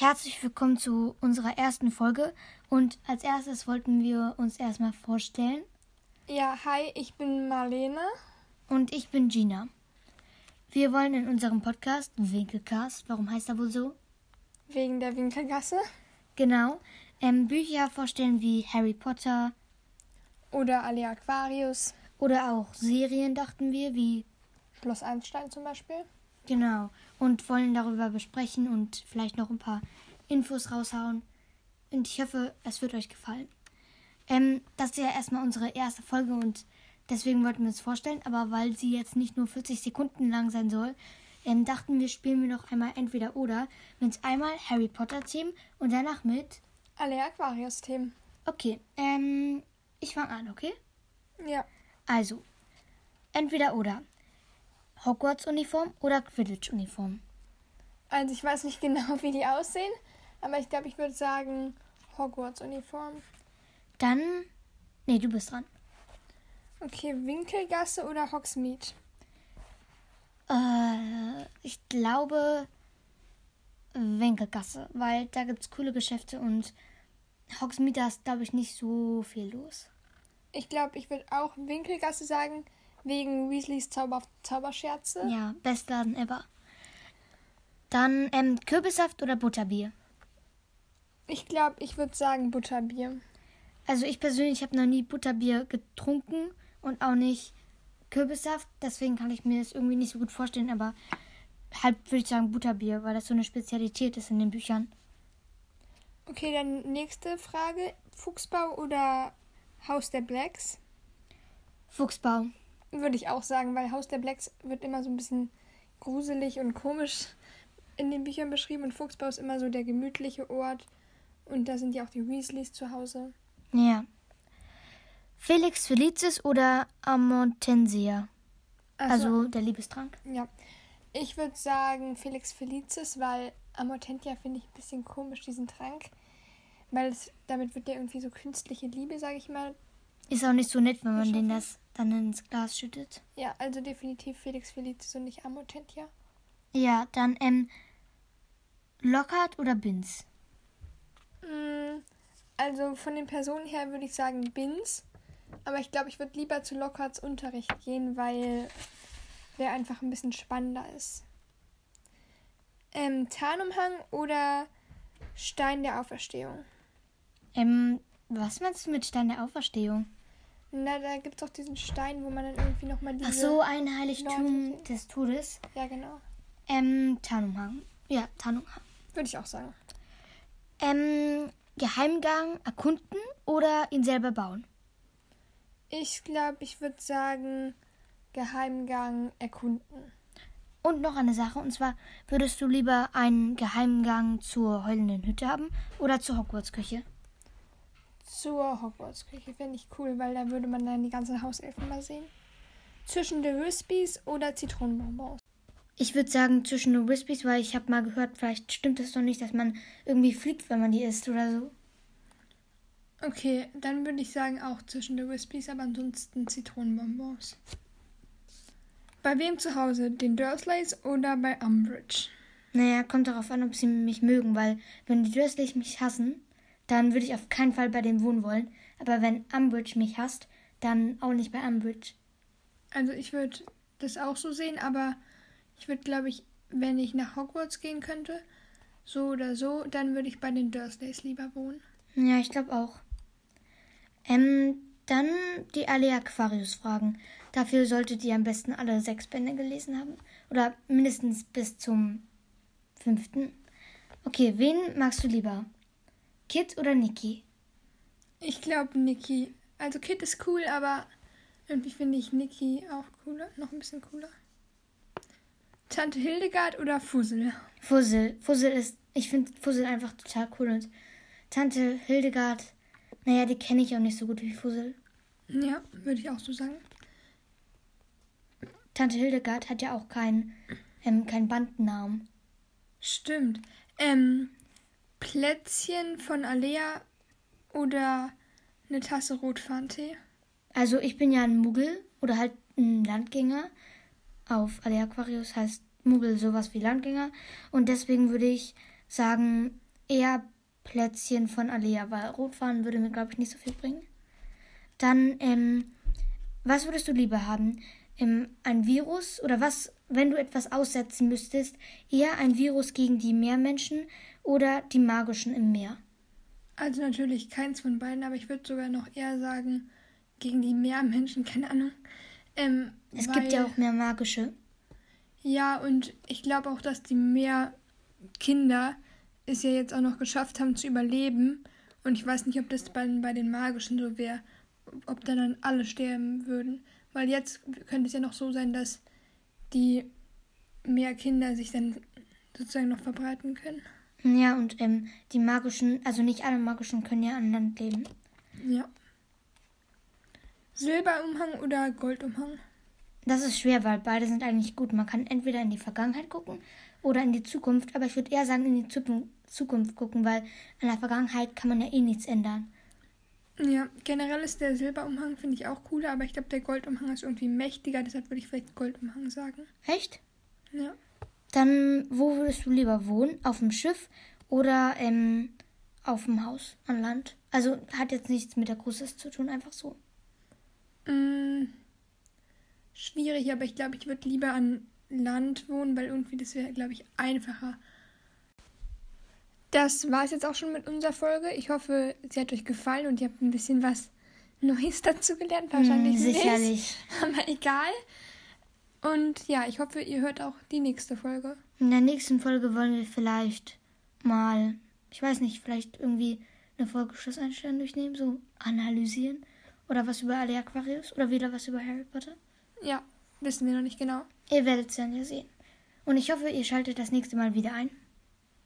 Herzlich willkommen zu unserer ersten Folge und als erstes wollten wir uns erstmal vorstellen Ja, hi, ich bin Marlene. und ich bin Gina. Wir wollen in unserem Podcast Winkelcast, warum heißt er wohl so? Wegen der Winkelgasse. Genau, ähm, Bücher vorstellen wie Harry Potter Oder Alle Aquarius. oder auch Serien, dachten wir, wie Schloss Einstein zum Beispiel. Genau und wollen darüber besprechen und vielleicht noch ein paar Infos raushauen. Und ich hoffe, es wird euch gefallen. Ähm, das ist ja erstmal unsere erste Folge und deswegen wollten wir uns vorstellen, aber weil sie jetzt nicht nur 40 Sekunden lang sein soll, ähm, dachten wir, spielen wir noch einmal entweder oder mit einmal Harry Potter Themen und danach mit. Alle Aquarius-Themen. Okay, ähm, ich fange an, okay? Ja. Also, entweder oder. Hogwarts-Uniform oder Quidditch-Uniform. Also ich weiß nicht genau, wie die aussehen, aber ich glaube, ich würde sagen Hogwarts-Uniform. Dann. Nee, du bist dran. Okay, Winkelgasse oder Hogsmeade? Äh, ich glaube Winkelgasse, weil da gibt es coole Geschäfte und Hogsmeade da ist, glaube ich, nicht so viel los. Ich glaube, ich würde auch Winkelgasse sagen, wegen Weasleys Zauber Zauberscherze. Ja, Bestladen ever. Dann ähm, Kürbissaft oder Butterbier. Ich glaube, ich würde sagen Butterbier. Also ich persönlich habe noch nie Butterbier getrunken und auch nicht Kürbissaft. Deswegen kann ich mir das irgendwie nicht so gut vorstellen. Aber halt würde ich sagen Butterbier, weil das so eine Spezialität ist in den Büchern. Okay, dann nächste Frage. Fuchsbau oder Haus der Blacks? Fuchsbau. Würde ich auch sagen, weil Haus der Blacks wird immer so ein bisschen gruselig und komisch in den Büchern beschrieben und Fuchsbau ist immer so der gemütliche Ort. Und da sind ja auch die Weasleys zu Hause. Ja. Felix Felicis oder Amontensia. Also der Liebestrank. ja. Ich würde sagen Felix Felicis, weil Amortentia finde ich ein bisschen komisch, diesen Trank. Weil es, damit wird ja irgendwie so künstliche Liebe, sage ich mal. Ist auch nicht so nett, wenn man den das dann ins Glas schüttet. Ja, also definitiv Felix Felicis und nicht Amortentia. Ja, dann ähm, Lockhart oder Binz. Mm, Also von den Personen her würde ich sagen Bins. Aber ich glaube, ich würde lieber zu Lockharts Unterricht gehen, weil der einfach ein bisschen spannender ist. Ähm, Tarnumhang oder Stein der Auferstehung? Ähm, was meinst du mit Stein der Auferstehung? Na, da gibt es doch diesen Stein, wo man dann irgendwie nochmal diese... Ach so, ein Heiligtum Leute- des Todes. Ja, genau. Ähm, Tarnumhang. Ja, Tarnumhang. Würde ich auch sagen. Ähm, Geheimgang erkunden oder ihn selber bauen? Ich glaube, ich würde sagen Geheimgang erkunden. Und noch eine Sache, und zwar, würdest du lieber einen Geheimgang zur heulenden Hütte haben oder zur Hogwarts-Küche? Zur Hogwarts-Küche fände ich cool, weil da würde man dann die ganzen Hauselfen mal sehen. Zwischen The Wispies oder Zitronenbonbons. Ich würde sagen zwischen den Wispies, weil ich habe mal gehört, vielleicht stimmt es doch nicht, dass man irgendwie fliegt, wenn man die isst oder so. Okay, dann würde ich sagen auch zwischen The Wispies, aber ansonsten Zitronenbonbons. Bei wem zu Hause? Den Dursleys oder bei Umbridge? Naja, kommt darauf an, ob sie mich mögen, weil wenn die Dursleys mich hassen, dann würde ich auf keinen Fall bei denen wohnen wollen. Aber wenn Umbridge mich hasst, dann auch nicht bei Umbridge. Also ich würde das auch so sehen, aber ich würde, glaube ich, wenn ich nach Hogwarts gehen könnte, so oder so, dann würde ich bei den Dursleys lieber wohnen. Ja, ich glaube auch. Ähm, dann die Alea Aquarius fragen. Dafür solltet ihr am besten alle sechs Bände gelesen haben. Oder mindestens bis zum fünften. Okay, wen magst du lieber? Kit oder Niki? Ich glaube Niki. Also Kit ist cool, aber irgendwie finde ich Niki auch cooler, noch ein bisschen cooler. Tante Hildegard oder Fussel? Fussel. Fussel ist, ich finde Fussel einfach total cool und Tante Hildegard, naja, die kenne ich auch nicht so gut wie Fussel. Ja, würde ich auch so sagen. Tante Hildegard hat ja auch keinen ähm, keinen Bandnamen. Stimmt. Ähm, Plätzchen von Alea oder eine Tasse Rotfarntee? Also ich bin ja ein Muggel oder halt ein Landgänger. Auf Alea Aquarius heißt Muggel sowas wie Landgänger. Und deswegen würde ich sagen, eher Plätzchen von Alea, weil Rotfahren würde mir, glaube ich, nicht so viel bringen. Dann, ähm, was würdest du lieber haben? Ähm, ein Virus oder was, wenn du etwas aussetzen müsstest, eher ein Virus gegen die Meermenschen oder die magischen im Meer? Also natürlich keins von beiden, aber ich würde sogar noch eher sagen, gegen die Meermenschen, keine Ahnung. Ähm, Es weil- gibt ja auch mehr magische. Ja, und ich glaube auch, dass die Meerkinder es ja jetzt auch noch geschafft haben zu überleben. Und ich weiß nicht, ob das bei, bei den Magischen so wäre, ob da dann alle sterben würden. Weil jetzt könnte es ja noch so sein, dass die Meerkinder sich dann sozusagen noch verbreiten können. Ja, und ähm, die magischen, also nicht alle magischen können ja an Land leben. Ja. Silberumhang oder Goldumhang? Das ist schwer, weil beide sind eigentlich gut. Man kann entweder in die Vergangenheit gucken oder in die Zukunft, aber ich würde eher sagen, in die Zukunft, Zukunft gucken, weil an der Vergangenheit kann man ja eh nichts ändern. Ja, generell ist der Silberumhang, finde ich auch cooler, aber ich glaube, der Goldumhang ist irgendwie mächtiger, deshalb würde ich vielleicht Goldumhang sagen. Echt? Ja. Dann, wo würdest du lieber wohnen? Auf dem Schiff oder ähm, auf dem Haus an Land? Also hat jetzt nichts mit der Großes zu tun, einfach so. Mm, schwierig, aber ich glaube, ich würde lieber an Land wohnen, weil irgendwie das wäre, glaube ich, einfacher. Das war es jetzt auch schon mit unserer Folge. Ich hoffe, sie hat euch gefallen und ihr habt ein bisschen was Neues dazu gelernt. Wahrscheinlich Hm, nicht. sicherlich. Aber egal. Und ja, ich hoffe, ihr hört auch die nächste Folge. In der nächsten Folge wollen wir vielleicht mal, ich weiß nicht, vielleicht irgendwie eine Folge Schlusseinstellung durchnehmen, so analysieren. Oder was über alle Aquarius oder wieder was über Harry Potter. Ja, wissen wir noch nicht genau. Ihr werdet es dann ja sehen. Und ich hoffe, ihr schaltet das nächste Mal wieder ein.